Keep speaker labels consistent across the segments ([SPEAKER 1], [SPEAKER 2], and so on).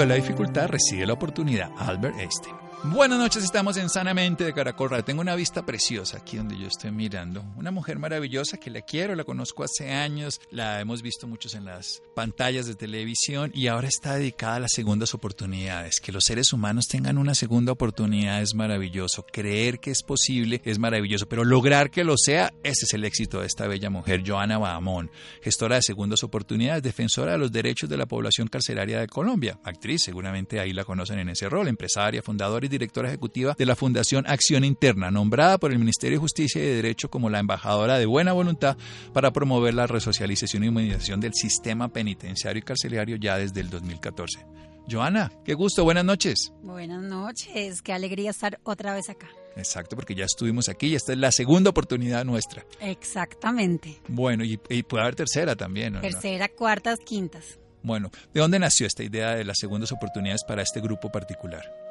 [SPEAKER 1] De la dificultad reside la oportunidad. Albert Einstein. Buenas noches, estamos en Sanamente de Caracol. Tengo una vista preciosa aquí donde yo estoy mirando. Una mujer maravillosa que la quiero, la conozco hace años, la hemos visto muchos en las pantallas de televisión y ahora está dedicada a las segundas oportunidades. Que los seres humanos tengan una segunda oportunidad es maravilloso. Creer que es posible es maravilloso, pero lograr que lo sea, ese es el éxito de esta bella mujer, Joana Bahamón, gestora de segundas oportunidades, defensora de los derechos de la población carcelaria de Colombia, actriz, seguramente ahí la conocen en ese rol, empresaria, fundadora y directora ejecutiva de la Fundación Acción Interna, nombrada por el Ministerio de Justicia y de Derecho como la embajadora de buena voluntad para promover la resocialización y humanización del sistema penitenciario y carcelario ya desde el 2014. Joana, qué gusto, buenas noches.
[SPEAKER 2] Buenas noches, qué alegría estar otra vez acá.
[SPEAKER 1] Exacto, porque ya estuvimos aquí y esta es la segunda oportunidad nuestra.
[SPEAKER 2] Exactamente.
[SPEAKER 1] Bueno, y, y puede haber tercera también. ¿no?
[SPEAKER 2] Tercera, cuartas, quintas.
[SPEAKER 1] Bueno, ¿de dónde nació esta idea de las segundas oportunidades para este grupo particular?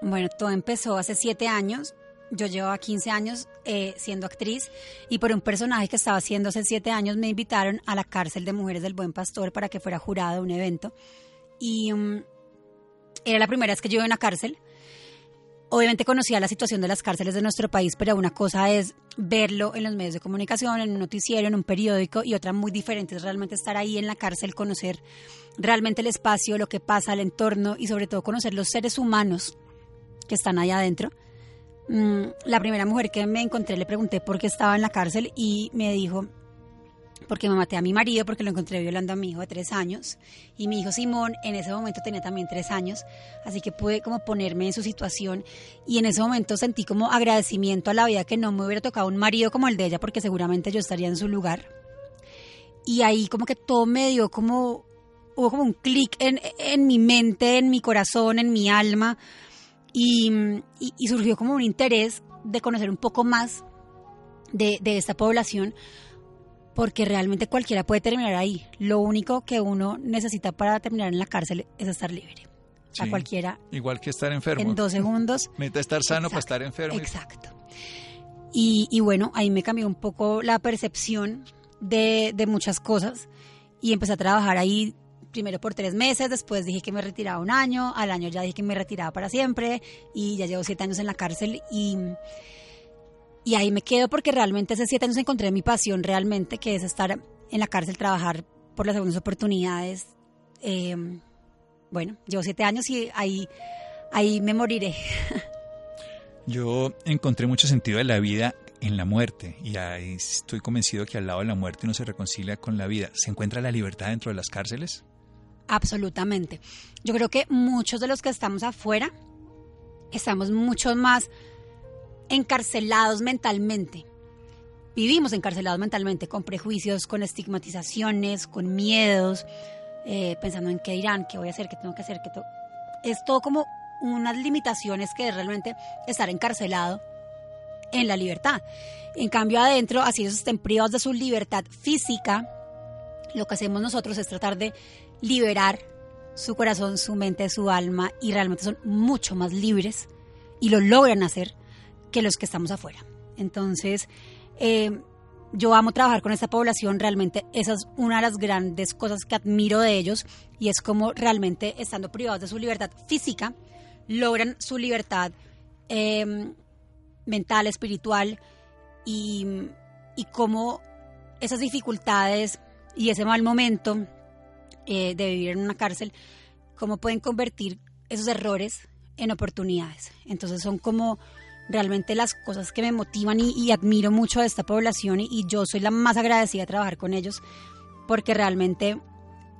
[SPEAKER 2] Bueno, todo empezó hace siete años. Yo llevaba 15 años eh, siendo actriz y por un personaje que estaba haciendo hace siete años me invitaron a la cárcel de mujeres del Buen Pastor para que fuera jurada de un evento. Y um, era la primera vez que yo iba a una cárcel. Obviamente conocía la situación de las cárceles de nuestro país, pero una cosa es verlo en los medios de comunicación, en un noticiero, en un periódico, y otra muy diferente es realmente estar ahí en la cárcel, conocer realmente el espacio, lo que pasa, el entorno y sobre todo conocer los seres humanos que están allá adentro. Mm, la primera mujer que me encontré le pregunté por qué estaba en la cárcel y me dijo, porque me maté a mi marido porque lo encontré violando a mi hijo de tres años. Y mi hijo Simón en ese momento tenía también tres años, así que pude como ponerme en su situación. Y en ese momento sentí como agradecimiento a la vida que no me hubiera tocado un marido como el de ella porque seguramente yo estaría en su lugar. Y ahí como que todo me dio como hubo como un clic en, en mi mente, en mi corazón, en mi alma y, y, y surgió como un interés de conocer un poco más de, de esta población porque realmente cualquiera puede terminar ahí. Lo único que uno necesita para terminar en la cárcel es estar libre.
[SPEAKER 1] Sí,
[SPEAKER 2] a cualquiera.
[SPEAKER 1] Igual que estar enfermo.
[SPEAKER 2] En dos segundos.
[SPEAKER 1] Necesita estar sano
[SPEAKER 2] Exacto,
[SPEAKER 1] para estar enfermo.
[SPEAKER 2] Exacto. Y, y, bueno, ahí me cambió un poco la percepción de, de muchas cosas y empecé a trabajar ahí primero por tres meses, después dije que me retiraba un año, al año ya dije que me retiraba para siempre y ya llevo siete años en la cárcel y, y ahí me quedo porque realmente hace siete años encontré mi pasión realmente, que es estar en la cárcel, trabajar por las segundas oportunidades. Eh, bueno, llevo siete años y ahí, ahí me moriré.
[SPEAKER 1] Yo encontré mucho sentido de la vida en la muerte y ahí estoy convencido que al lado de la muerte uno se reconcilia con la vida. ¿Se encuentra la libertad dentro de las cárceles?
[SPEAKER 2] Absolutamente. Yo creo que muchos de los que estamos afuera estamos mucho más encarcelados mentalmente. Vivimos encarcelados mentalmente con prejuicios, con estigmatizaciones, con miedos, eh, pensando en qué dirán, qué voy a hacer, qué tengo que hacer. Qué es todo como unas limitaciones que es realmente estar encarcelado en la libertad. En cambio, adentro, así ellos estén privados de su libertad física, lo que hacemos nosotros es tratar de liberar su corazón, su mente, su alma y realmente son mucho más libres y lo logran hacer que los que estamos afuera. Entonces, eh, yo amo trabajar con esta población, realmente esa es una de las grandes cosas que admiro de ellos y es como realmente estando privados de su libertad física, logran su libertad eh, mental, espiritual y, y cómo esas dificultades y ese mal momento eh, de vivir en una cárcel, cómo pueden convertir esos errores en oportunidades. Entonces son como realmente las cosas que me motivan y, admiro mucho a esta población y, yo soy la más agradecida de trabajar con ellos porque realmente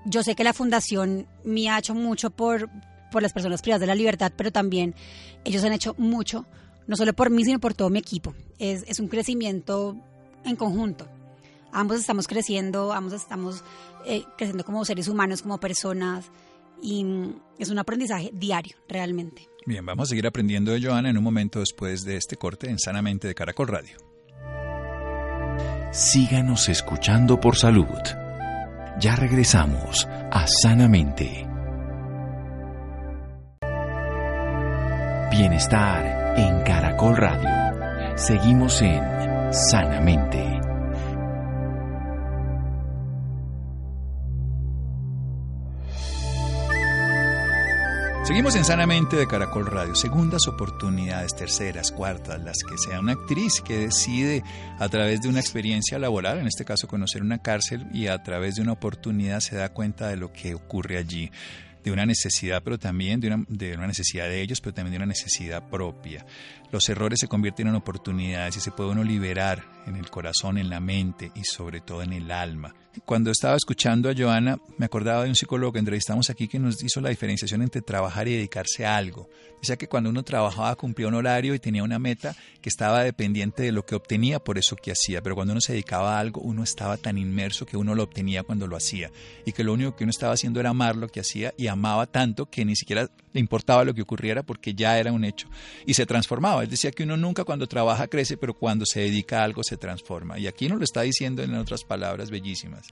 [SPEAKER 2] yo sé que la fundación me ha hecho mucho por, por las personas privadas de la libertad, pero también ellos han hecho mucho, no solo por mí, sino por todo mi equipo. Es, es un crecimiento en conjunto. Ambos estamos creciendo, ambos estamos eh, creciendo como seres humanos, como personas, y mm, es un aprendizaje diario, realmente.
[SPEAKER 1] Bien, vamos a seguir aprendiendo de Joana en un momento después de este corte en Sanamente de Caracol Radio.
[SPEAKER 3] Síganos escuchando por salud. Ya regresamos a Sanamente. Bienestar en Caracol Radio. Seguimos en Sanamente.
[SPEAKER 1] Seguimos en Sanamente de Caracol Radio. Segundas oportunidades, terceras, cuartas, las que sea una actriz que decide a través de una experiencia laboral, en este caso conocer una cárcel, y a través de una oportunidad se da cuenta de lo que ocurre allí de una necesidad, pero también de una, necesidad de ellos, pero también de una necesidad propia. Los errores se convierten en oportunidades y se puede uno liberar en el corazón, en la mente y sobre todo en el alma. Cuando estaba escuchando a Joana, me acordaba de un psicólogo que entrevistamos aquí que nos hizo la diferenciación entre trabajar y dedicarse a algo. Decía que cuando uno trabajaba cumplía un horario y tenía una meta que estaba dependiente de lo que obtenía por eso que hacía, pero cuando uno se dedicaba a algo uno estaba tan inmerso que uno lo obtenía cuando lo hacía y que lo único que uno estaba haciendo era amar lo que hacía y amaba tanto que ni siquiera le importaba lo que ocurriera porque ya era un hecho y se transformaba. Él decía que uno nunca cuando trabaja crece, pero cuando se dedica a algo se transforma. Y aquí nos lo está diciendo en otras palabras bellísimas.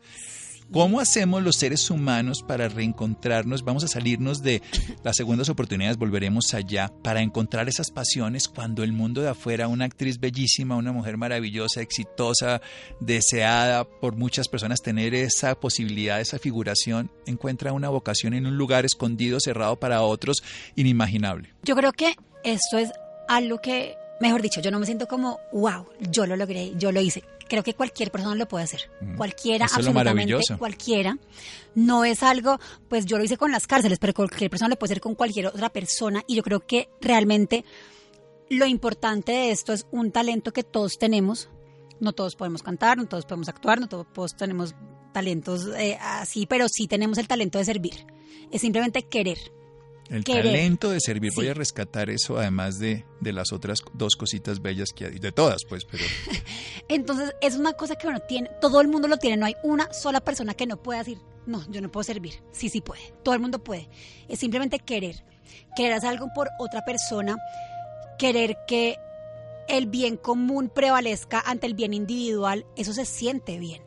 [SPEAKER 1] ¿Cómo hacemos los seres humanos para reencontrarnos? Vamos a salirnos de las segundas oportunidades, volveremos allá para encontrar esas pasiones cuando el mundo de afuera, una actriz bellísima, una mujer maravillosa, exitosa, deseada por muchas personas, tener esa posibilidad, esa figuración, encuentra una vocación en un lugar escondido, cerrado para otros, inimaginable.
[SPEAKER 2] Yo creo que esto es algo que, mejor dicho, yo no me siento como, wow, yo lo logré, yo lo hice creo que cualquier persona lo puede hacer. Cualquiera, absolutamente cualquiera. No es algo, pues yo lo hice con las cárceles, pero cualquier persona lo puede hacer con cualquier otra persona. Y yo creo que realmente lo importante de esto es un talento que todos tenemos. No todos podemos cantar, no todos podemos actuar, no todos tenemos talentos eh, así, pero sí tenemos el talento de servir. Es simplemente querer.
[SPEAKER 1] El talento de servir. Voy a rescatar eso además de, de, las otras dos cositas bellas que hay, de todas, pues, pero...
[SPEAKER 2] Entonces, es una cosa que uno tiene, todo el mundo lo tiene, no hay una sola persona que no pueda decir, no, yo no puedo servir. Sí, sí puede, todo el mundo puede. Es simplemente querer. Querer hacer algo por otra persona, querer que el bien común prevalezca ante el bien individual, eso se siente bien.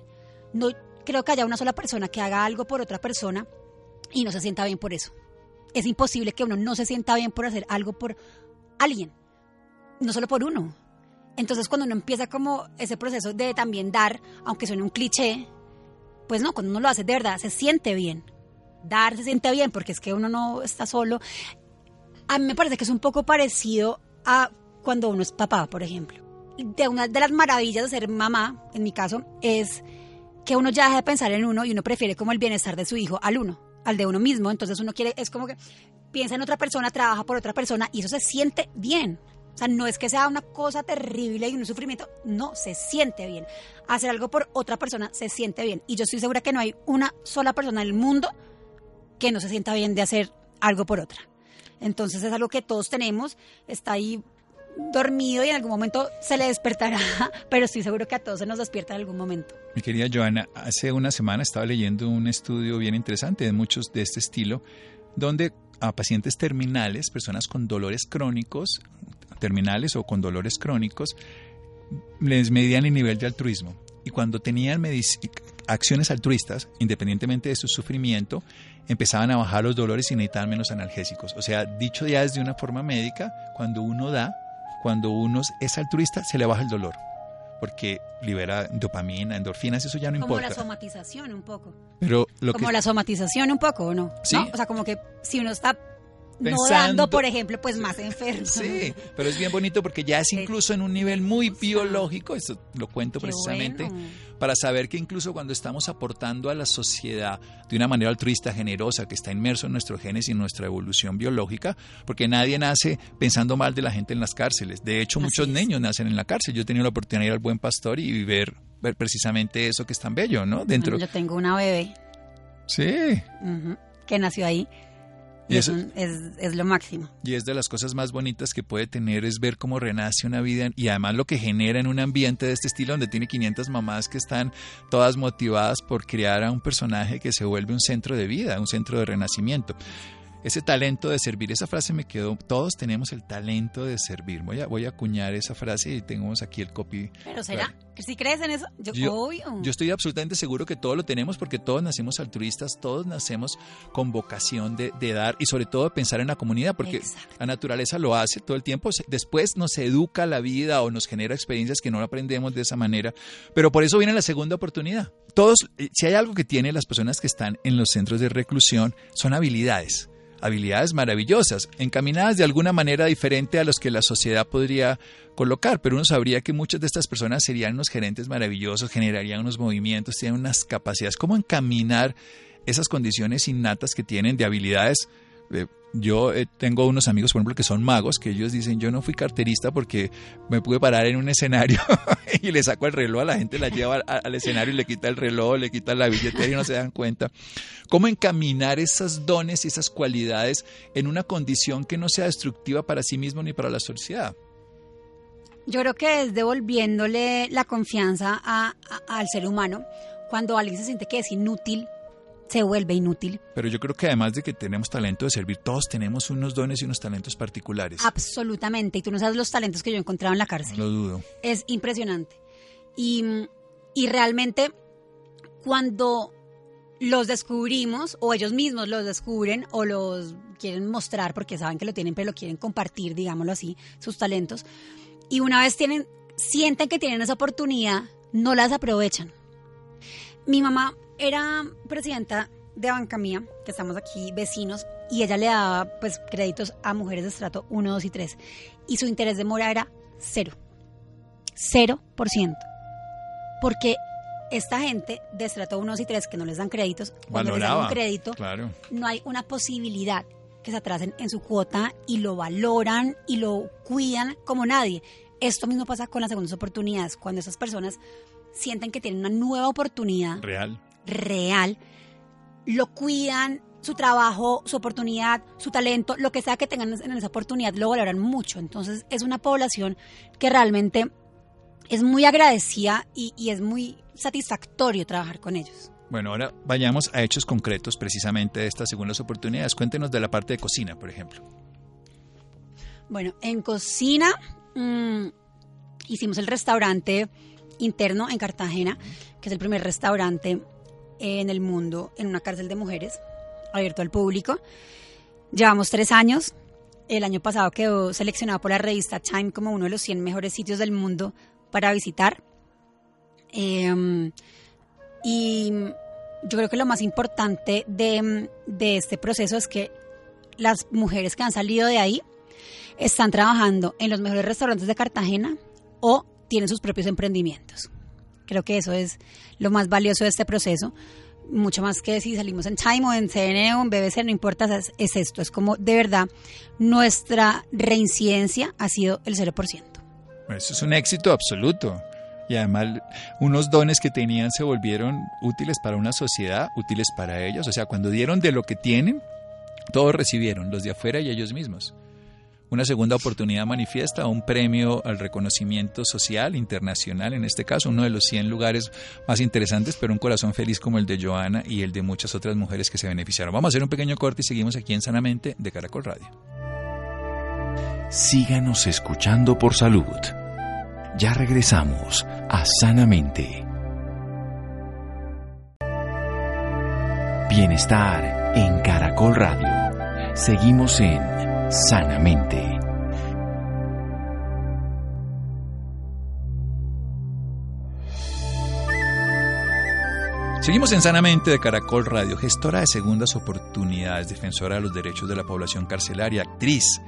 [SPEAKER 2] No creo que haya una sola persona que haga algo por otra persona y no se sienta bien por eso es imposible que uno no se sienta bien por hacer algo por alguien, no solo por uno. Entonces cuando uno empieza como ese proceso de también dar, aunque suene un cliché, pues no, cuando uno lo hace de verdad, se siente bien. Dar se siente bien porque es que uno no está solo. A mí me parece que es un poco parecido a cuando uno es papá, por ejemplo. De una de las maravillas de ser mamá, en mi caso, es que uno ya deja de pensar en uno y uno prefiere como el bienestar de su hijo al uno al de uno mismo, entonces uno quiere, es como que piensa en otra persona, trabaja por otra persona y eso se siente bien. O sea, no es que sea una cosa terrible y un sufrimiento, no, se siente bien. Hacer algo por otra persona se siente bien. Y yo estoy segura que no hay una sola persona en el mundo que no se sienta bien de hacer algo por otra. Entonces es algo que todos tenemos, está ahí dormido y en algún momento se le despertará, pero estoy seguro que a todos se nos despierta en algún momento.
[SPEAKER 1] Mi querida Joana, hace una semana estaba leyendo un estudio bien interesante de muchos de este estilo, donde a pacientes terminales, personas con dolores crónicos, terminales o con dolores crónicos, les medían el nivel de altruismo. Y cuando tenían acciones altruistas, independientemente de su sufrimiento, empezaban a bajar los dolores y necesitaban menos analgésicos. O sea, dicho ya desde una forma médica, cuando uno da, cuando uno es altruista, se le baja el dolor. Porque libera dopamina, endorfinas, eso ya no importa.
[SPEAKER 2] Como la somatización un poco.
[SPEAKER 1] Pero
[SPEAKER 2] como la somatización un poco, ¿o no? ¿Sí? O sea, como que si uno está no dando, por ejemplo, pues más enfermo.
[SPEAKER 1] Sí, pero es bien bonito porque ya es incluso en un nivel muy biológico, eso lo cuento precisamente, para saber que incluso cuando estamos aportando a la sociedad de una manera altruista, generosa, que está inmerso en nuestros genes y en nuestra evolución biológica, porque nadie nace pensando mal de la gente en las cárceles. De hecho, muchos niños nacen en la cárcel. Yo he tenido la oportunidad de ir al Buen Pastor y ver, ver precisamente eso que es tan bello, ¿no?
[SPEAKER 2] Dentro. yo tengo una bebé.
[SPEAKER 1] Sí.
[SPEAKER 2] que nació ahí. Y, eso, es, es, lo máximo.
[SPEAKER 1] Y es de las cosas más bonitas que puede tener es ver cómo renace una vida y además lo que genera en un ambiente de este estilo donde tiene 500 mamás que están todas motivadas por crear a un personaje que se vuelve un centro de vida, un centro de renacimiento ese talento de servir. Esa frase me quedó, todos tenemos el talento de servir. Voy a, voy a acuñar esa frase y tenemos aquí el copy.
[SPEAKER 2] Pero será, que si crees en eso, yo,
[SPEAKER 1] yo, estoy absolutamente seguro que todos lo tenemos porque todos nacemos altruistas, todos nacemos con vocación de, dar y sobre todo pensar en la comunidad porque la naturaleza lo hace todo el tiempo. Después nos educa la vida o nos genera experiencias que no aprendemos de esa manera, pero por eso viene la segunda oportunidad. Todos, eh, si hay algo que tienen las personas que están en los centros de reclusión, son habilidades habilidades maravillosas, encaminadas de alguna manera diferente a los que la sociedad podría colocar, pero uno sabría que muchas de estas personas serían unos gerentes maravillosos, generarían unos movimientos, tienen unas capacidades, cómo encaminar esas condiciones innatas que tienen de habilidades yo eh, tengo unos amigos, por ejemplo, que son magos, que ellos dicen, yo no fui carterista porque me pude parar en un escenario y le saco el reloj a la gente, la lleva al, escenario y le quita el reloj, le quita la billetera y no se dan cuenta. ¿Cómo encaminar esos dones y esas cualidades en una condición que no sea destructiva para sí mismo ni para la sociedad?
[SPEAKER 2] Yo creo que es devolviéndole la confianza al ser humano cuando alguien se siente que es inútil se vuelve inútil.
[SPEAKER 1] Pero yo creo que además de que tenemos talento de servir, todos tenemos unos dones y unos talentos particulares.
[SPEAKER 2] Absolutamente. Y tú no sabes los talentos que yo he encontrado en la cárcel.
[SPEAKER 1] Lo dudo.
[SPEAKER 2] Es impresionante. Y, y realmente cuando los descubrimos o ellos mismos los descubren o los quieren mostrar porque saben que lo tienen pero lo quieren compartir, digámoslo así, sus talentos. Y una vez tienen, sienten que tienen esa oportunidad, no las aprovechan. Mi mamá era presidenta de Banca Mía, que estamos aquí vecinos, y ella le daba pues créditos a mujeres de estrato 1, 2 y 3. Y su interés de mora era cero. Cero por ciento. Porque esta gente de estrato 1, 2 y 3 que no les dan créditos, cuando les dan un crédito, no hay una posibilidad que se atrasen en su cuota y lo valoran y lo cuidan como nadie. Esto mismo pasa con las segundas oportunidades, cuando esas personas sienten que tienen una nueva oportunidad.
[SPEAKER 1] Real
[SPEAKER 2] real, lo cuidan, su trabajo, su oportunidad, su talento, lo que sea que tengan en esa oportunidad, lo valoran mucho. Entonces es una población que realmente es muy agradecida y, es muy satisfactorio trabajar con ellos.
[SPEAKER 1] Bueno, ahora vayamos a hechos concretos precisamente de estas segundas oportunidades. Cuéntenos de la parte de cocina, por ejemplo.
[SPEAKER 2] Bueno, en cocina mm, hicimos el restaurante interno en Cartagena, que es el primer restaurante en el mundo en una cárcel de mujeres, abierto al público. Llevamos tres años. El año pasado quedó seleccionado por la revista Time como uno de los 100 mejores sitios del mundo para visitar. Em, y yo creo que lo más importante de, de este proceso es que las mujeres que han salido de ahí están trabajando en los mejores restaurantes de Cartagena o tienen sus propios emprendimientos. Creo que eso es lo más valioso de este proceso. Mucho más que si salimos en Time o en CNN o en BBC, no importa, es, esto. Es como de verdad nuestra reincidencia ha sido el 0%.
[SPEAKER 1] Eso es un éxito absoluto. Y además unos dones que tenían se volvieron útiles para una sociedad, útiles para ellos. O sea, cuando dieron de lo que tienen, todos recibieron, los de afuera y ellos mismos una segunda oportunidad manifiesta, un premio al reconocimiento social internacional, en este caso, uno de los 100 lugares más interesantes, pero un corazón feliz como el de Joana y el de muchas otras mujeres que se beneficiaron. Vamos a hacer un pequeño corte y seguimos aquí en Sanamente de Caracol Radio.
[SPEAKER 3] Síganos escuchando por salud. Ya regresamos a Sanamente. Bienestar en Caracol Radio. Seguimos en sanamente.
[SPEAKER 1] Seguimos en Sanamente de Caracol Radio, gestora de segundas oportunidades, defensora de los derechos de la población carcelaria, actriz,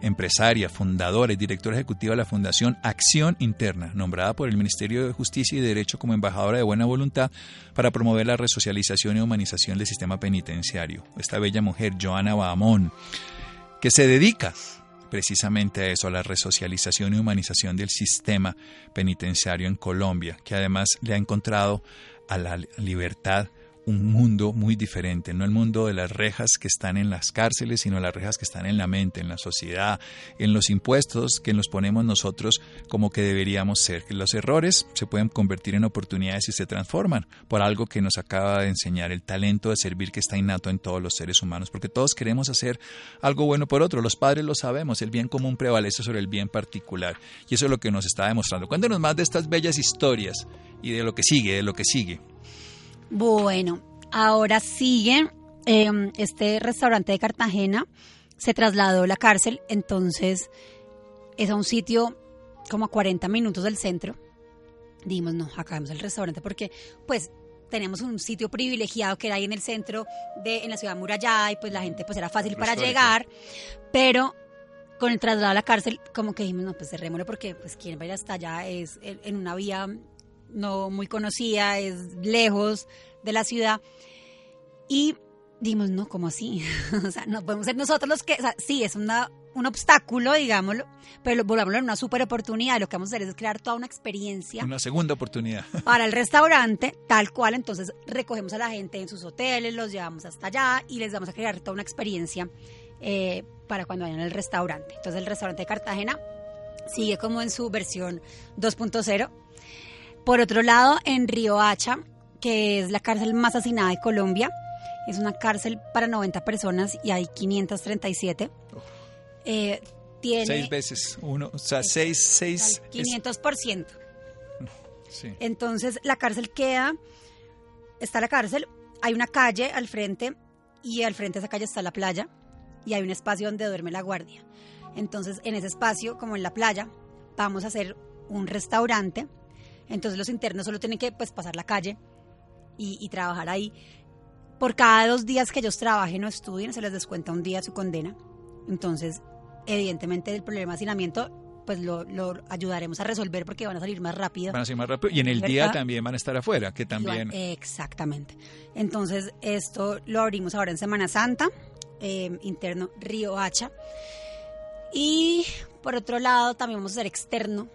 [SPEAKER 1] empresaria, fundadora y directora ejecutiva de la Fundación Acción Interna, nombrada por el Ministerio de Justicia y Derecho como embajadora de buena voluntad para promover la resocialización y humanización del sistema penitenciario. Esta bella mujer, Joana Bahamón, que se dedica precisamente a eso, a la resocialización y humanización del sistema penitenciario en Colombia, que además le ha encontrado a la libertad un mundo muy diferente, no el mundo de las rejas que están en las cárceles, sino las rejas que están en la mente, en la sociedad, en los impuestos que nos ponemos nosotros como que deberíamos ser. Los errores se pueden convertir en oportunidades y se transforman por algo que nos acaba de enseñar, el talento de servir que está innato en todos los seres humanos, porque todos queremos hacer algo bueno por otro, los padres lo sabemos, el bien común prevalece sobre el bien particular, y eso es lo que nos está demostrando. Cuéntanos más de estas bellas historias y de lo que sigue, de lo que sigue.
[SPEAKER 2] Bueno, ahora sigue em, este restaurante de Cartagena, se trasladó la cárcel, entonces es a un sitio como a 40 minutos del centro. Dijimos, no, acabamos el restaurante porque pues tenemos un sitio privilegiado que era ahí en el centro de en la ciudad murallada y pues la gente pues era fácil para llegar, pero con el traslado a la cárcel como que dijimos, no, pues cerrémoslo porque pues quién va a ir hasta allá es en una vía no muy conocida, es lejos de la ciudad. Y dimos, no, ¿cómo así? o sea, no podemos ser nosotros los que, o sea, sí, es una, un obstáculo, digámoslo, pero volvámoslo en una super oportunidad. Lo que vamos a hacer es crear toda una experiencia.
[SPEAKER 1] Una segunda oportunidad.
[SPEAKER 2] para el restaurante, tal cual. Entonces recogemos a la gente en sus hoteles, los llevamos hasta allá y les vamos a crear toda una experiencia eh, para cuando vayan al restaurante. Entonces el restaurante de Cartagena sigue como en su versión 2.0 por otro lado, en Río Hacha, que es la cárcel más hacinada de Colombia, es una cárcel para 90 personas y hay 537.
[SPEAKER 1] Eh, tiene, seis veces uno, o sea, seis, seis.
[SPEAKER 2] 500%. Sí. Entonces, la cárcel queda, está la cárcel, hay una calle al frente y al frente de esa calle está la playa y hay un espacio donde duerme la guardia. Entonces, en ese espacio, como en la playa, vamos a hacer un restaurante entonces los internos solo tienen que pues, pasar la calle y, trabajar ahí. Por cada dos días que ellos trabajen o estudien, se les descuenta un día su condena. Entonces, evidentemente, el problema de hacinamiento pues lo, ayudaremos a resolver porque van a salir más rápido.
[SPEAKER 1] Van a salir más rápido y en el día también van a estar afuera, que también...
[SPEAKER 2] Exactamente. Entonces, esto lo abrimos ahora en Semana Santa, eh, interno Río Hacha. Y por otro lado, también vamos a hacer externo,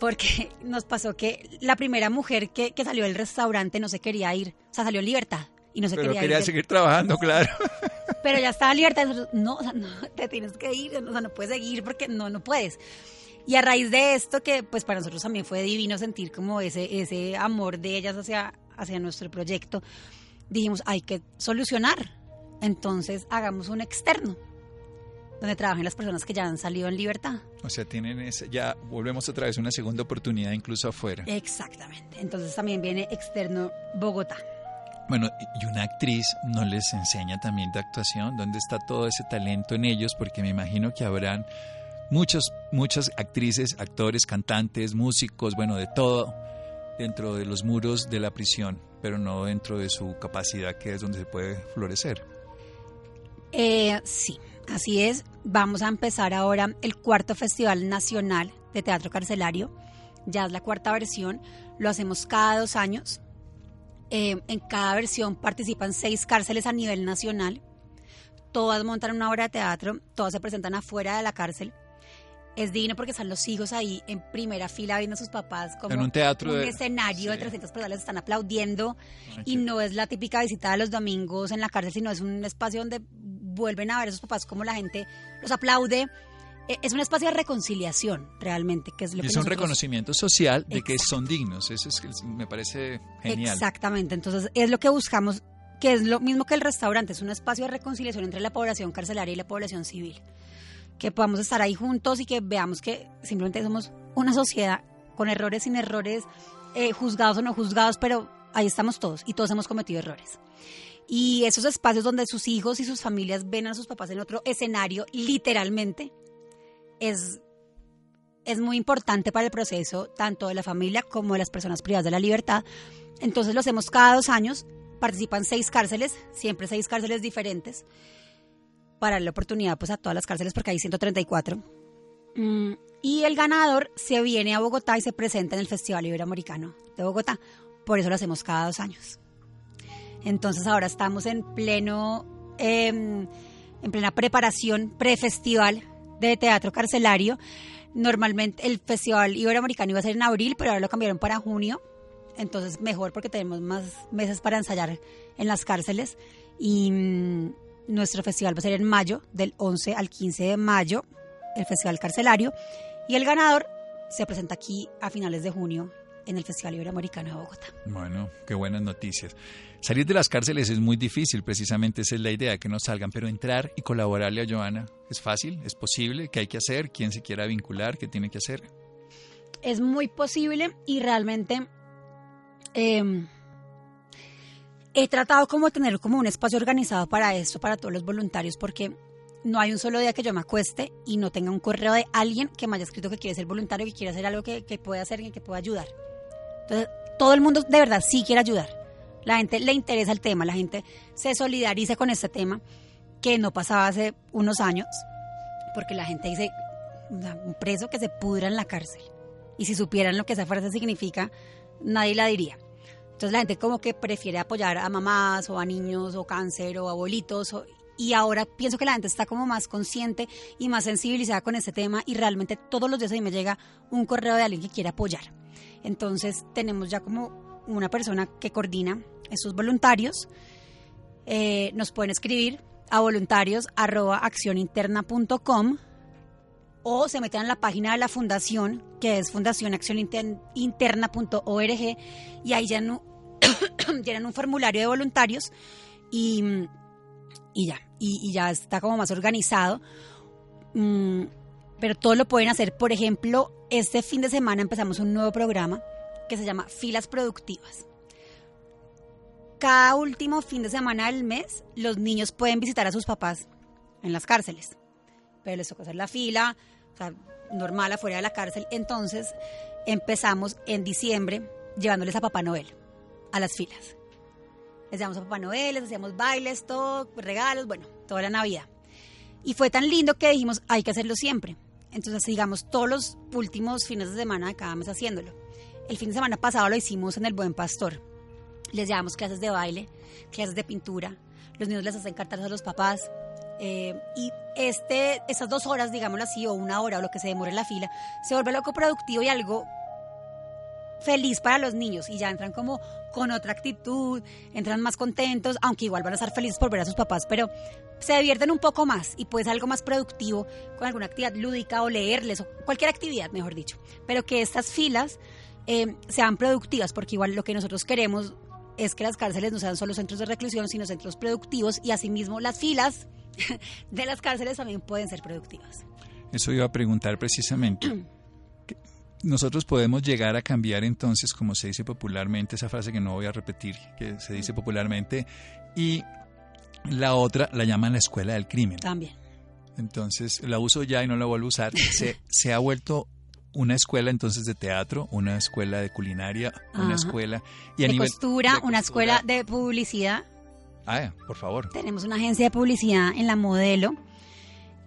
[SPEAKER 2] porque nos pasó que la primera mujer que, salió del restaurante no se quería ir, o sea, salió en libertad y no se
[SPEAKER 1] Pero
[SPEAKER 2] quería,
[SPEAKER 1] quería seguir trabajando, claro.
[SPEAKER 2] Pero ya estaba en libertad, no, o sea, no, te tienes que ir, o sea, no puedes seguir porque no, no puedes. Y a raíz de esto, que pues para nosotros también fue divino sentir como ese, ese amor de ellas hacia, hacia nuestro proyecto, dijimos, hay que solucionar. Entonces hagamos un externo donde trabajen las personas que ya han salido en libertad.
[SPEAKER 1] O sea, tienen ese, ya volvemos otra vez una segunda oportunidad incluso afuera.
[SPEAKER 2] Exactamente. Entonces también viene externo Bogotá.
[SPEAKER 1] Bueno, y una actriz no les enseña también de actuación, ¿dónde está todo ese talento en ellos? Porque me imagino que habrán muchas, muchas actrices, actores, cantantes, músicos, bueno, de todo dentro de los muros de la prisión, pero no dentro de su capacidad, que es donde se puede florecer.
[SPEAKER 2] Eh, sí, Así es, vamos a empezar ahora el cuarto Festival Nacional de Teatro Carcelario. Ya es la cuarta versión, lo hacemos cada dos años. Eh, en cada versión participan seis cárceles a nivel nacional. Todas montan una obra de teatro, todas se presentan afuera de la cárcel. Es digno porque están los hijos ahí en primera fila viendo a sus papás como
[SPEAKER 1] en un teatro
[SPEAKER 2] un escenario de 300 personas están aplaudiendo y no es la típica visita de los domingos en la cárcel, sino es un espacio donde vuelven a ver a sus papás como la gente los aplaude. E, es un espacio de reconciliación, realmente, que es lo
[SPEAKER 1] y
[SPEAKER 2] es
[SPEAKER 1] un reconocimiento social de que son dignos. Eso es, me parece genial.
[SPEAKER 2] Exactamente. Entonces, es lo que buscamos, que es lo mismo que el restaurante, es un espacio de reconciliación entre la población carcelaria y la población civil. Que podamos estar ahí juntos y que veamos que simplemente somos una sociedad con errores, sin errores, eh, juzgados o no juzgados, pero ahí estamos todos y todos hemos cometido errores. Y esos espacios donde sus hijos y sus familias ven a sus papás en otro escenario, literalmente, es, es muy importante para el proceso tanto de la familia como de las personas privadas de la libertad. Entonces lo hacemos cada dos años, participan seis cárceles, siempre seis cárceles diferentes, para darle oportunidad pues, a todas las cárceles porque hay 134. Mm, y el ganador se viene a Bogotá y se presenta en el Festival Iberoamericano de Bogotá. Por eso lo hacemos cada dos años. Entonces ahora estamos en pleno, em, en plena preparación pre-festival de teatro carcelario. Normalmente el festival iberoamericano iba a ser en abril, pero ahora lo cambiaron para junio. entonces mejor porque tenemos más meses para ensayar en las cárceles y mm, nuestro festival va a ser en mayo, del 11 al 15 de mayo, el festival carcelario y el ganador se presenta aquí a finales de junio en el Festival Iberoamericano de Bogotá.
[SPEAKER 1] Bueno, qué buenas noticias. Salir de las cárceles es muy difícil, precisamente esa es la idea, que no salgan, pero entrar y colaborarle a Joana es fácil, es posible, qué hay que hacer, quién se quiera vincular, qué tiene que hacer.
[SPEAKER 2] Es muy posible y realmente eh, he tratado como de tener como un espacio organizado para esto, para todos los voluntarios, porque no hay un solo día que yo me acueste y no tenga un correo de alguien que me haya escrito que quiere ser voluntario, que quiere hacer algo que, que puede hacer y que pueda ayudar. Entonces, todo el mundo de verdad sí quiere ayudar. La gente le interesa el tema, la gente se solidariza con este tema que no pasaba hace unos años, porque la gente dice, un preso que se pudra en la cárcel. Y si supieran lo que esa frase significa, nadie la diría. Entonces la gente como que prefiere apoyar a mamás o a niños o cáncer o abuelitos o, y ahora pienso que la gente está como más consciente y más sensibilizada con este tema y realmente todos los días a mí me llega un correo de alguien que quiere apoyar. Entonces tenemos ya como una persona que coordina estos voluntarios. Eh, nos pueden escribir a voluntarios accioninterna.com o se meten en la página de la fundación que es fundacionaccioninterna.org y ahí llenan un, llenan un formulario de voluntarios y, ya, y, ya está como más organizado. Mm, pero todo lo pueden hacer, por ejemplo, este fin de semana empezamos un nuevo programa que se llama Filas Productivas. Cada último fin de semana del mes, los niños pueden visitar a sus papás en las cárceles, pero les toca hacer la fila, o sea, normal afuera de la cárcel. Entonces empezamos en diciembre llevándoles a Papá Noel a las filas. Les llevamos a Papá Noel, les hacíamos bailes, todo, regalos, bueno, toda la Navidad. Y fue tan lindo que dijimos, hay que hacerlo siempre. Entonces, digamos, todos los últimos fines de semana de cada mes haciéndolo. El fin de semana pasado lo hicimos en el Buen Pastor. Les llevamos clases de baile, clases de pintura. Los niños les hacen cartas a los papás. Eh, y este, esas dos horas, digámoslo así, o una hora, o lo que se demore en la fila, se vuelve loco productivo y algo feliz para los niños y ya entran como con otra actitud, entran más contentos, aunque igual van a estar felices por ver a sus papás, pero se divierten un poco más y puede ser algo más productivo con alguna actividad lúdica o leerles o cualquier actividad, mejor dicho. Pero que estas filas eh, sean productivas, porque igual lo que nosotros queremos es que las cárceles no sean solo centros de reclusión, sino centros productivos y asimismo las filas de las cárceles también pueden ser productivas.
[SPEAKER 1] Eso iba a preguntar precisamente. nosotros podemos llegar a cambiar entonces, como se dice popularmente, esa frase que no voy a repetir, que se dice popularmente, y la otra la llaman la escuela del crimen.
[SPEAKER 2] También.
[SPEAKER 1] Entonces la uso ya y no la vuelvo a usar. Se, se ha vuelto una escuela entonces de teatro, una escuela de culinaria, una escuela y a
[SPEAKER 2] de,
[SPEAKER 1] nivel
[SPEAKER 2] costura,
[SPEAKER 1] de
[SPEAKER 2] una escuela de publicidad.
[SPEAKER 1] Ah, por favor.
[SPEAKER 2] Tenemos una agencia de publicidad en la modelo.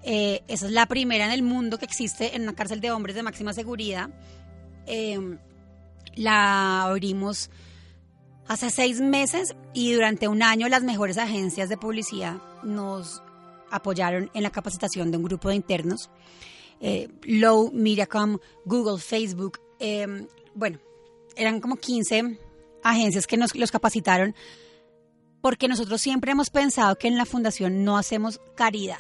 [SPEAKER 2] Eh, esa es la primera en el mundo que existe en una cárcel de hombres de máxima seguridad. Eh, la abrimos hace seis meses y durante un año las mejores agencias de publicidad nos apoyaron en la capacitación de un grupo de internos. Eh, Low, Mediacom, Google, Facebook, eh, bueno, eran como 15 agencias que nos los capacitaron porque nosotros siempre hemos pensado que en la fundación no hacemos caridad.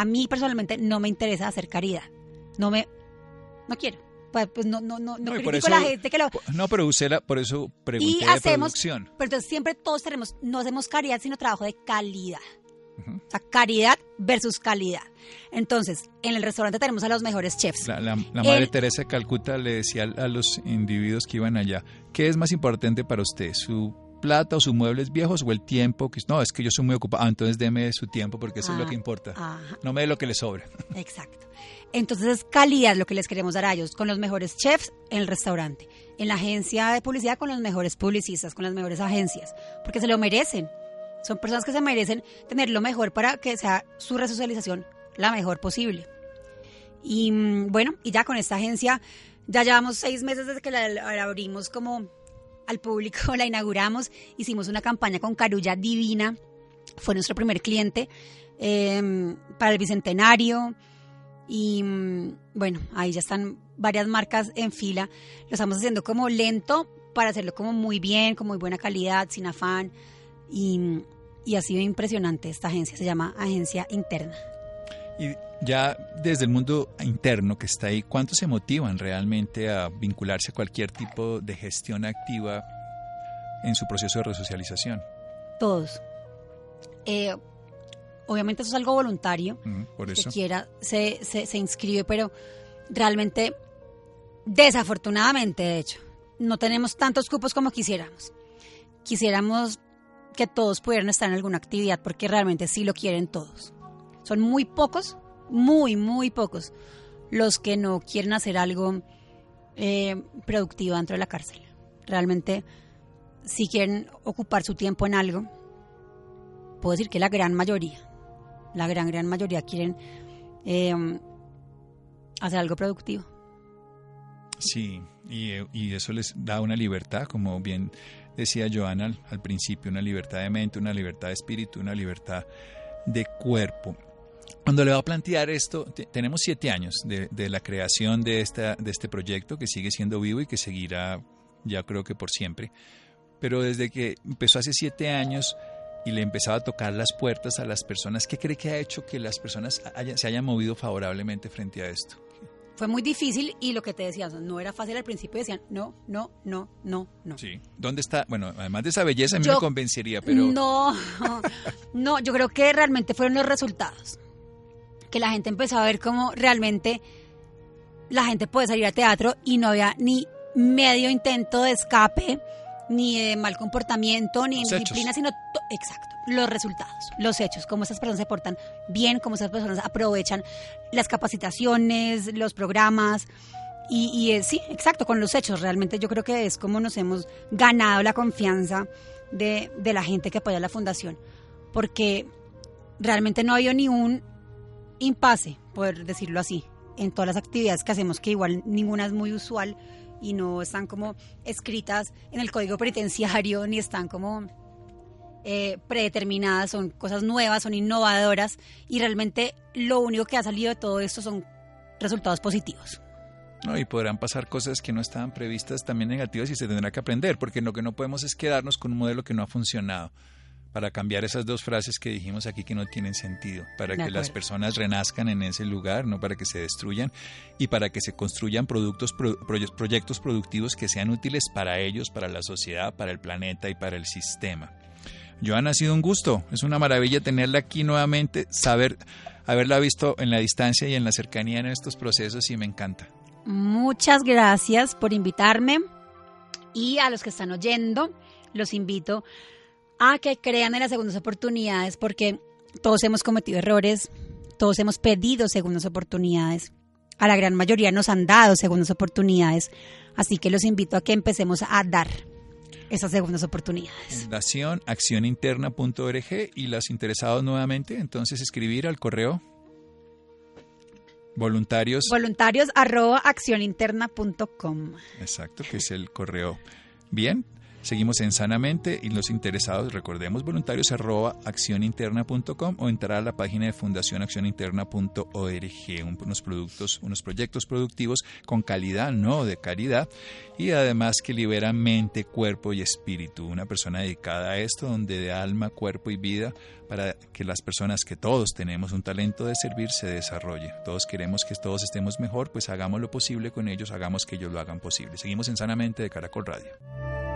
[SPEAKER 2] A mí personalmente no me interesa hacer caridad. No me no quiero. Pues, pues no no no, no
[SPEAKER 1] No, eso-
[SPEAKER 2] a la gente que lo
[SPEAKER 1] No, pero usted la, por eso pregunté
[SPEAKER 2] y
[SPEAKER 1] de
[SPEAKER 2] hacemos
[SPEAKER 1] producción.
[SPEAKER 2] pero entonces siempre todos tenemos no hacemos caridad sino trabajo de calidad. O sea, caridad versus calidad. Entonces, en el restaurante tenemos a los mejores chefs.
[SPEAKER 1] La, la- la madre
[SPEAKER 2] El-
[SPEAKER 1] Teresa de Calcuta le decía a los individuos que iban allá, ¿qué es más importante para usted? ¿Su plata o sus muebles viejos o el tiempo? que No, es que yo soy muy ocupado. Ah, entonces deme su tiempo porque eso es lo
[SPEAKER 2] Ah,
[SPEAKER 1] que importa.
[SPEAKER 2] Ajá,
[SPEAKER 1] No me dé lo que le sobra.
[SPEAKER 2] exacto. Entonces es calidad lo que les queremos dar a ellos, con los mejores chefs en el restaurante, en la agencia de publicidad con los mejores publicistas, con las mejores agencias, porque se lo merecen. Son personas que se merecen tener lo mejor para que sea su resocialización la mejor posible. Y mm, bueno, y ya con esta agencia, ya llevamos seis meses desde que la, la abrimos como al público, la inauguramos, hicimos una campaña con Carulla Divina, fue nuestro primer cliente eh, para el Bicentenario. Y mm, bueno, ahí ya están varias marcas en fila. Lo estamos haciendo como lento, para hacerlo como muy bien, con muy buena calidad, sin afán. Y, y ha sido impresionante esta agencia, se llama Agencia Interna.
[SPEAKER 1] Ya desde el mundo interno que está ahí, ¿cuántos se motivan realmente a vincularse a cualquier tipo de gestión activa en su proceso de resocialización?
[SPEAKER 2] Todos. Eh, obviamente eso es algo voluntario.
[SPEAKER 1] por eso.
[SPEAKER 2] Que quiera se, se, se inscribe, pero realmente, desafortunadamente, de hecho, no tenemos tantos cupos como quisiéramos. Quisiéramos que todos pudieran estar en alguna actividad porque realmente sí lo quieren todos. Son muy pocos, muy, muy pocos los que no quieren hacer algo eh, productivo dentro de la cárcel. Realmente, si quieren ocupar su tiempo en algo, puedo decir que la gran mayoría, la gran, gran mayoría quieren eh, hacer algo productivo.
[SPEAKER 1] Sí, y, y, eso les da una libertad, como bien decía Joana al, principio, una libertad de mente, una libertad de espíritu, una libertad de cuerpo. Cuando le va a plantear esto, tenemos siete años de, de, la creación de, esta, de este proyecto que sigue siendo vivo y que seguirá, ya creo que por siempre. Pero desde que empezó hace siete años y le empezaba a tocar las puertas a las personas, ¿qué cree que ha hecho que las personas haya, se hayan movido favorablemente frente a esto?
[SPEAKER 2] fue muy difícil y lo que te decía, no era fácil al principio, decían no, no, no, no, no.
[SPEAKER 1] Sí. ¿Dónde está? Bueno, además de esa belleza, a mí me convencería, pero...
[SPEAKER 2] No, no, yo creo que realmente fueron los resultados. Que la gente empezó a ver cómo realmente la gente puede salir a teatro y no había ni medio intento de escape, ni de mal comportamiento, ni disciplina, sino... Exacto los resultados, los hechos, cómo esas personas se portan bien, cómo esas personas aprovechan las capacitaciones, los programas. Y, y sí, exacto, con los hechos. Realmente yo creo que es como nos hemos ganado la confianza de, de la gente que apoya la fundación. Porque realmente no ha habido ni un impasse, poder decirlo así, en todas las actividades que hacemos, que igual ninguna es muy usual y no están como escritas en el código penitenciario, ni están como eh, predeterminadas, son cosas nuevas, son innovadoras y realmente lo único que ha salido de todo esto son resultados positivos.
[SPEAKER 1] No, y podrán pasar cosas que no estaban previstas también negativas y se tendrá que aprender, porque lo que no podemos es quedarnos con un modelo que no ha funcionado para cambiar esas dos frases que dijimos aquí que no tienen sentido, para que las personas renazcan en ese lugar, no para que se destruyan y para que se construyan productos, proyectos productivos que sean útiles para ellos, para la sociedad, para el planeta y para el sistema. Joana, ha sido un gusto. Es una maravilla tenerla aquí nuevamente, saber, haberla visto en la distancia y en la cercanía en estos procesos y me encanta.
[SPEAKER 2] Muchas gracias por invitarme y a los que están oyendo, los invito a que crean en las segundas oportunidades porque todos hemos cometido errores, todos hemos pedido segundas oportunidades. A la gran mayoría nos han dado segundas oportunidades, así que los invito a que empecemos a dar esas segundas oportunidades.
[SPEAKER 1] Fundación accioninterna.org y las interesados nuevamente, entonces escribir al correo voluntarios.
[SPEAKER 2] Voluntarios arroba accioninterna.com.
[SPEAKER 1] Exacto, que es el correo. Bien, Seguimos en Sanamente y los interesados, recordemos, voluntarios arroba accioninterna.com o entrar a la página de fundacionaccioninterna.org, unos productos, unos proyectos productivos con calidad, no de caridad, y además que liberan mente, cuerpo y espíritu. Una persona dedicada a esto, donde de alma, cuerpo y vida, para que las personas que todos tenemos un talento de servir se desarrolle. Todos queremos que todos estemos mejor, pues hagamos lo posible con ellos, hagamos que ellos lo hagan posible. Seguimos en Sanamente de Caracol Radio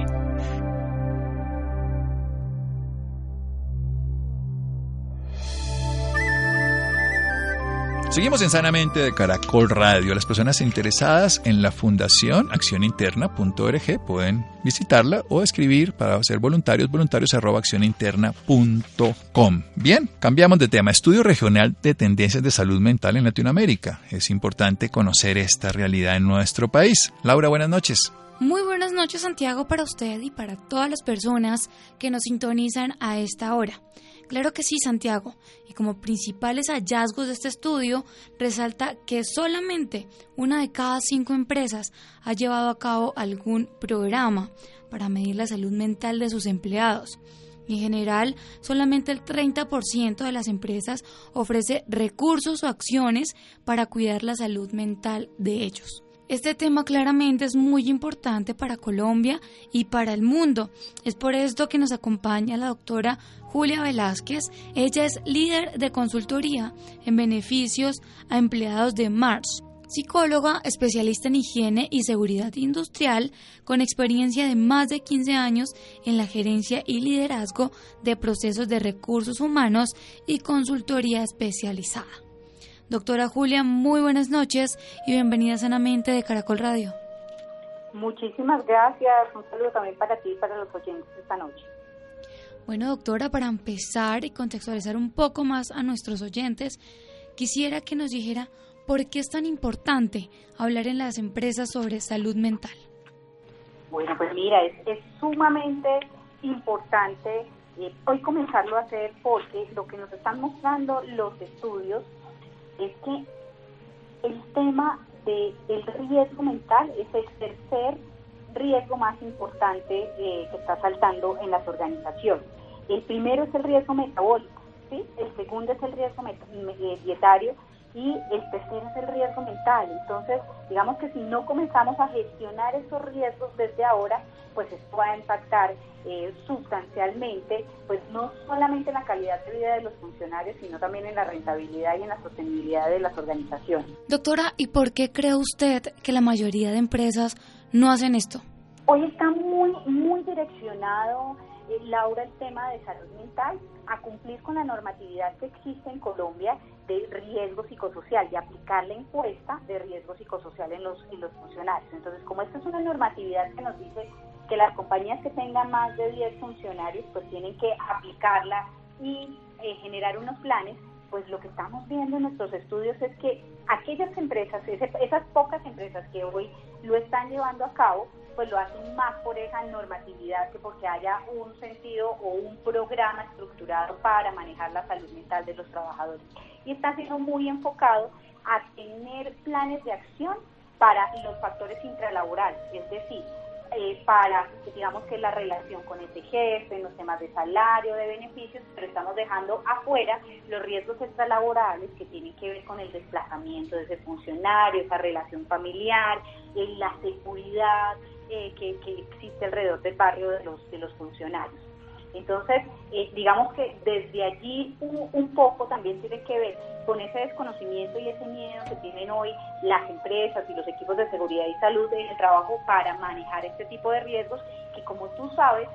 [SPEAKER 1] Seguimos en Sanamente de Caracol Radio. Las personas interesadas en la Fundación accioninterna.org pueden visitarla o escribir para ser voluntarios, voluntarios. Bien, cambiamos de tema. Estudio regional de tendencias de salud mental en Latinoamérica. Es importante conocer esta realidad en nuestro país. Laura, buenas noches.
[SPEAKER 4] Muy buenas noches Santiago para usted y para todas las personas que nos sintonizan a esta hora. Claro que sí, Santiago. Y como principales hallazgos de este estudio, resalta que solamente una de cada cinco empresas ha llevado a cabo algún programa para medir la salud mental de sus empleados. En general, solamente el 30% de las empresas ofrece recursos o acciones para cuidar la salud mental de ellos. Este tema claramente es muy importante para Colombia y para el mundo. Es por esto que nos acompaña la doctora Julia Velázquez. Ella es líder de consultoría en beneficios a empleados de Mars, psicóloga especialista en higiene y seguridad industrial, con experiencia de más de 15 años en la gerencia y liderazgo de procesos de recursos humanos y consultoría especializada. Doctora Julia, muy buenas noches y bienvenida sanamente de Caracol Radio.
[SPEAKER 5] Muchísimas gracias. Un saludo también para ti y para los oyentes esta noche.
[SPEAKER 4] Bueno, doctora, para empezar y contextualizar un poco más a nuestros oyentes, quisiera que nos dijera por qué es tan importante hablar en las empresas sobre salud mental.
[SPEAKER 5] Bueno, pues mira, es, sumamente importante eh, hoy comenzarlo a hacer porque lo que nos están mostrando los estudios es que el tema del riesgo mental es el tercer riesgo más importante eh, que está saltando en las organizaciones. El primero es el riesgo metabólico, ¿sí? el segundo es el riesgo eh, dietario y el tercero es el riesgo mental. Entonces, digamos que si no comenzamos a gestionar esos riesgos desde ahora, pues esto va a impactar eh, sustancialmente, pues no solamente en la calidad de vida de los funcionarios, sino también en la rentabilidad y en la sostenibilidad de las organizaciones.
[SPEAKER 4] Doctora, ¿y por qué cree usted que la mayoría de empresas no hacen esto?
[SPEAKER 5] Hoy está muy, muy direccionado, Laura, el tema de salud mental a cumplir con la normatividad que existe en Colombia de riesgo psicosocial, de aplicar la encuesta de riesgo psicosocial en los, en los funcionarios. Entonces, como esta es una normatividad que nos dice que las compañías que tengan más de 10 funcionarios pues tienen que aplicarla y eh, generar unos planes, pues lo que estamos viendo en nuestros estudios es que aquellas empresas, esas pocas empresas que hoy lo están llevando a cabo, pues lo hacen más por esa normatividad que porque haya un sentido o un programa estructurado para manejar la salud mental de los trabajadores. Y está siendo muy enfocado a tener planes de acción para los factores intralaborales, es decir, eh, para, digamos que la relación con ese jefe, los temas de salario, de beneficios, pero estamos dejando afuera los riesgos extralaborales que tienen que ver con el desplazamiento de ese funcionario, esa relación familiar, eh, la seguridad, eh, que, existe alrededor del barrio de los, de los funcionarios. Entonces, eh, digamos que desde allí un, poco también tiene que ver con ese desconocimiento y ese miedo que tienen hoy las empresas y los equipos de seguridad y salud en el trabajo para manejar este tipo de riesgos que como tú sabes,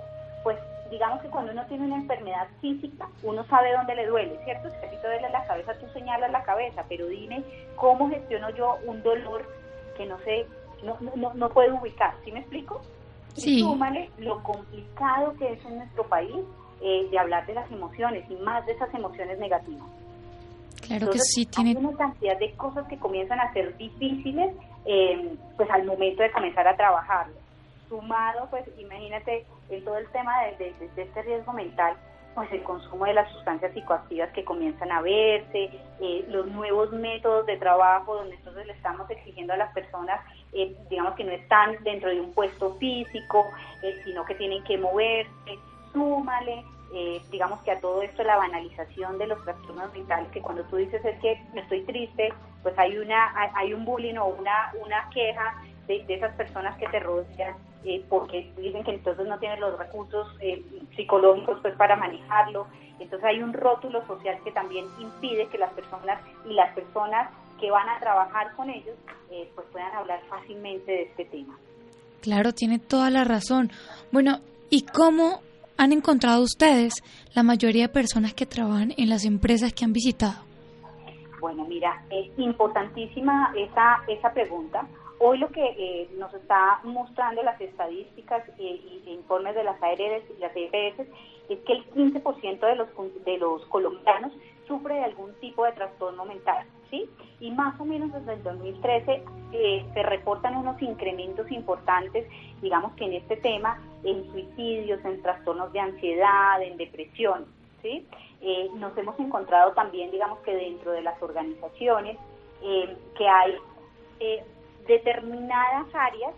[SPEAKER 5] pues digamos que cuando uno tiene una enfermedad física, uno sabe dónde le duele, ¿cierto? Si a ti te duele la cabeza, tú señalas la cabeza, pero dime cómo gestiono yo un dolor que no sé no, no, no puede ubicar, ¿sí me explico?
[SPEAKER 4] Sí.
[SPEAKER 5] Y súmale lo complicado que es en nuestro país eh, de hablar de las emociones y más de esas emociones negativas.
[SPEAKER 4] Claro que sí, tiene...
[SPEAKER 5] Hay una cantidad de cosas que comienzan a ser difíciles eh, pues al momento de comenzar a trabajar. Sumado, pues imagínate en todo el tema de, de este riesgo mental, pues el consumo de las sustancias psicoactivas que comienzan a verse, eh, los nuevos métodos de trabajo donde entonces le estamos exigiendo a las personas, eh, digamos que no están dentro de un puesto físico, eh, sino que tienen que moverse, súmale, digamos que a todo esto la banalización de los trastornos mentales, que cuando tú dices es que estoy triste, pues hay una hay un bullying o una, una queja de, esas personas que te rodean eh, porque dicen que entonces no tienen los recursos eh, psicológicos pues para manejarlo. Entonces hay un rótulo social que también impide que las personas y las personas que van a trabajar con ellos eh, pues puedan hablar fácilmente de este tema.
[SPEAKER 4] Claro, tiene toda la razón. Bueno, ¿y cómo han encontrado ustedes la mayoría de personas que trabajan en las empresas que han visitado?
[SPEAKER 5] Bueno, mira, es importantísima esa, esa pregunta Hoy lo que eh, nos está mostrando las estadísticas eh, y informes de las ARS y las EPS es que el 15% de los, de los colombianos sufre de algún tipo de trastorno mental, ¿sí? Y más o menos desde el 2013 eh, se reportan unos incrementos importantes, digamos que en este tema, en suicidios, en trastornos de ansiedad, en depresión, ¿sí? Eh, nos hemos encontrado también, digamos que dentro de las organizaciones, eh, que hay eh, determinadas áreas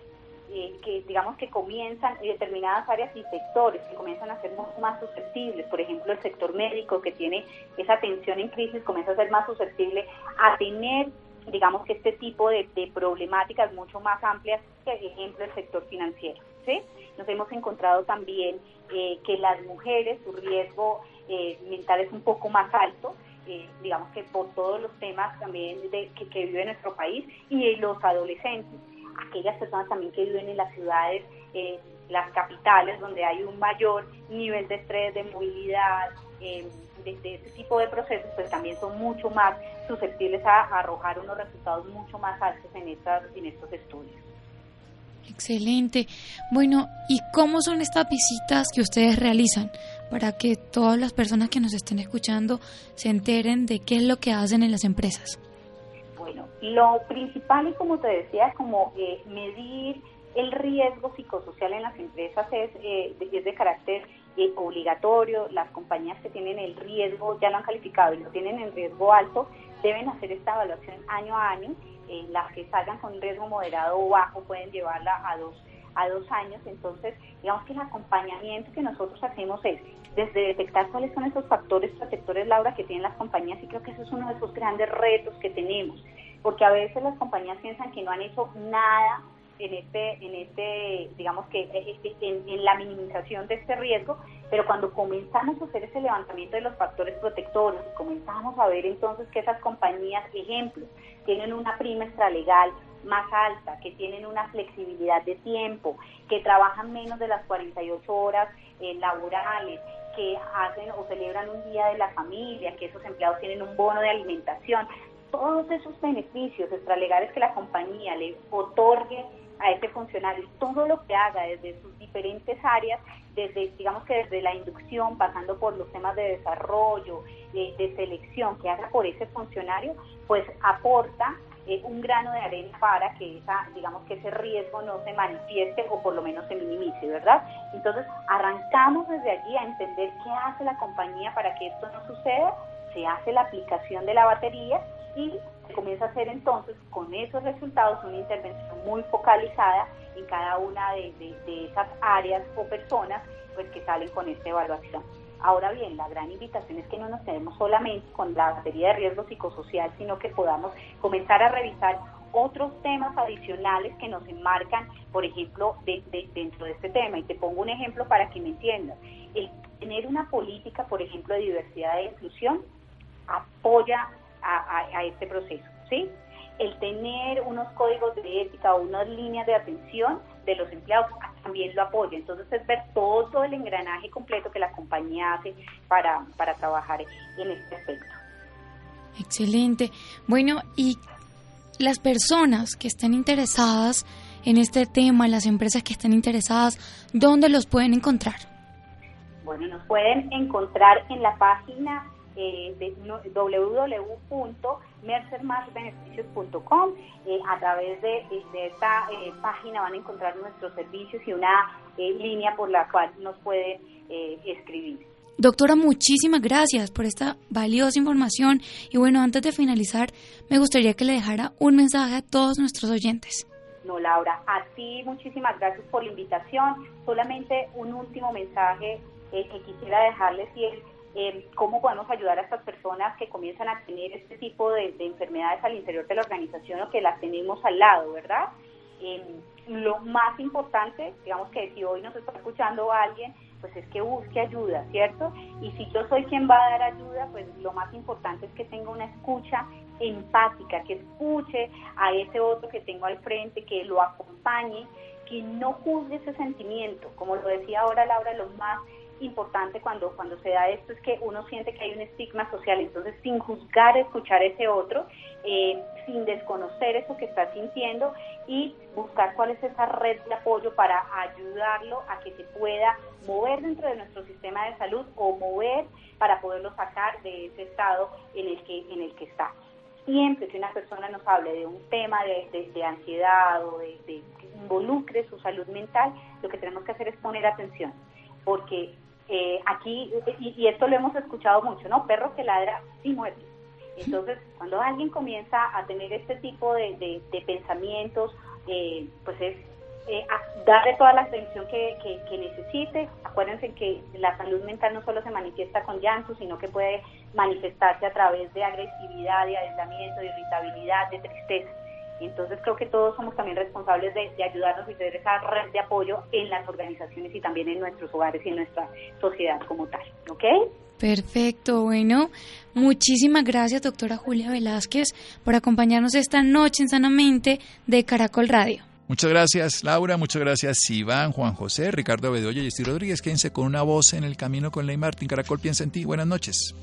[SPEAKER 5] que digamos que comienzan, determinadas áreas y sectores que comienzan a ser más susceptibles, por ejemplo el sector médico que tiene esa atención en crisis comienza a ser más susceptible a tener digamos que este tipo de, problemáticas mucho más amplias que, por ejemplo, el sector financiero. ¿sí? Nos hemos encontrado también eh, que las mujeres, su riesgo eh, mental es un poco más alto, eh, digamos que por todos los temas también de, que vive nuestro país, y los adolescentes, aquellas personas también que viven en las ciudades, las capitales, donde hay un mayor nivel de estrés, de movilidad, de, este tipo de procesos, pues también son mucho más susceptibles a, arrojar unos resultados mucho más altos en, estas, en estos estudios.
[SPEAKER 4] Excelente. Bueno, ¿y cómo son estas visitas que ustedes realizan para que todas las personas que nos estén escuchando se enteren de qué es lo que hacen en las empresas?
[SPEAKER 5] Lo principal y como te decía, como eh, medir el riesgo psicosocial en las empresas es, eh, es de carácter obligatorio, las compañías que tienen el riesgo, ya lo han calificado y lo tienen en riesgo alto, deben hacer esta evaluación año a año. Eh, las que salgan con riesgo moderado o bajo pueden llevarla a dos, a dos años. Entonces, digamos que el acompañamiento que nosotros hacemos es desde detectar cuáles son esos factores protectores, Laura, que tienen las compañías y creo que eso es uno de esos grandes retos que tenemos, porque a veces las compañías piensan que no han hecho nada en este, en este, digamos que eh, eh, en, la minimización de este riesgo, pero cuando comenzamos a hacer ese levantamiento de los factores protectores, comenzamos a ver entonces que esas compañías, ejemplos, tienen una prima extralegal más alta, que tienen una flexibilidad de tiempo, que trabajan menos de las 48 horas eh, laborales, que hacen o celebran un día de la familia, que esos empleados tienen un bono de alimentación, todos esos beneficios extralegales que la compañía le otorgue a ese funcionario todo lo que haga desde sus diferentes áreas, desde digamos que desde la inducción, pasando por los temas de desarrollo, de, selección que haga por ese funcionario, pues aporta eh, un grano de arena para que esa, digamos que ese riesgo no se manifieste o por lo menos se minimice, ¿verdad? Entonces arrancamos desde allí a entender qué hace la compañía para que esto no suceda, se hace la aplicación de la batería y comienza a hacer entonces con esos resultados una intervención muy focalizada en cada una de, esas áreas o personas pues que salen con esta evaluación. Ahora bien, la gran invitación es que no nos quedemos solamente con la batería de riesgo psicosocial, sino que podamos comenzar a revisar otros temas adicionales que nos enmarcan, por ejemplo, dentro de este tema. Y te pongo un ejemplo para que me entiendas. El tener una política, por ejemplo, de diversidad e inclusión apoya a, este proceso, ¿sí? El tener unos códigos de ética o unas líneas de atención de los empleados también lo apoya. Entonces es ver todo el engranaje completo que la compañía hace para, para trabajar en este aspecto.
[SPEAKER 4] Excelente. Bueno, y las personas que estén interesadas en este tema, las empresas que estén interesadas, ¿dónde los pueden encontrar?
[SPEAKER 5] Bueno, nos pueden encontrar en la página eh, de www.mercermasbeneficios.com. Eh, a través de, esta eh, página van a encontrar nuestros servicios y una eh, línea por la cual nos pueden escribir.
[SPEAKER 4] Doctora, muchísimas gracias por esta valiosa información y bueno, antes de finalizar, me gustaría que le dejara un mensaje a todos nuestros oyentes.
[SPEAKER 5] No, Laura, a ti muchísimas gracias por la invitación. Solamente un último mensaje que quisiera dejarles y es eh, cómo podemos ayudar a estas personas que comienzan a tener este tipo de, enfermedades al interior de la organización o que las tenemos al lado, ¿verdad? Eh, lo más importante, digamos que si hoy nos está escuchando alguien, pues es que busque ayuda, ¿cierto? Y si yo soy quien va a dar ayuda, pues lo más importante es que tenga una escucha empática, que escuche a ese otro que tengo al frente, que lo acompañe, que no juzgue ese sentimiento. Como lo decía ahora Laura, lo más importante cuando, cuando se da esto es que uno siente que hay un estigma social, entonces sin juzgar, escuchar ese otro, eh, sin desconocer eso que está sintiendo y buscar cuál es esa red de apoyo para ayudarlo a que se pueda mover dentro de nuestro sistema de salud o mover para poderlo sacar de ese estado en el que, en el que está. Siempre que una persona nos hable de un tema de, de, ansiedad o de, de que involucre su salud mental, lo que tenemos que hacer es poner atención, porque eh, aquí, y, esto lo hemos escuchado mucho, ¿no? Perro que ladra sí muere. Entonces, cuando alguien comienza a tener este tipo de, pensamientos, eh, pues es eh, darle toda la atención que, que, necesite. Acuérdense que la salud mental no solo se manifiesta con llanto, sino que puede manifestarse a través de agresividad, de aislamiento, de irritabilidad, de tristeza. Entonces creo que todos somos también responsables de, ayudarnos y ser esa red de apoyo en las organizaciones y también en nuestros hogares y en nuestra sociedad como tal. ¿Ok?
[SPEAKER 4] Perfecto, bueno, muchísimas gracias doctora Julia Velázquez por acompañarnos esta noche en Sanamente de Caracol Radio.
[SPEAKER 1] Muchas gracias Laura, muchas gracias Iván, Juan José, Ricardo Bedoya y Esti Rodríguez. Quédense con una voz en el camino con Ley Martín. Caracol piensa en ti. Buenas noches.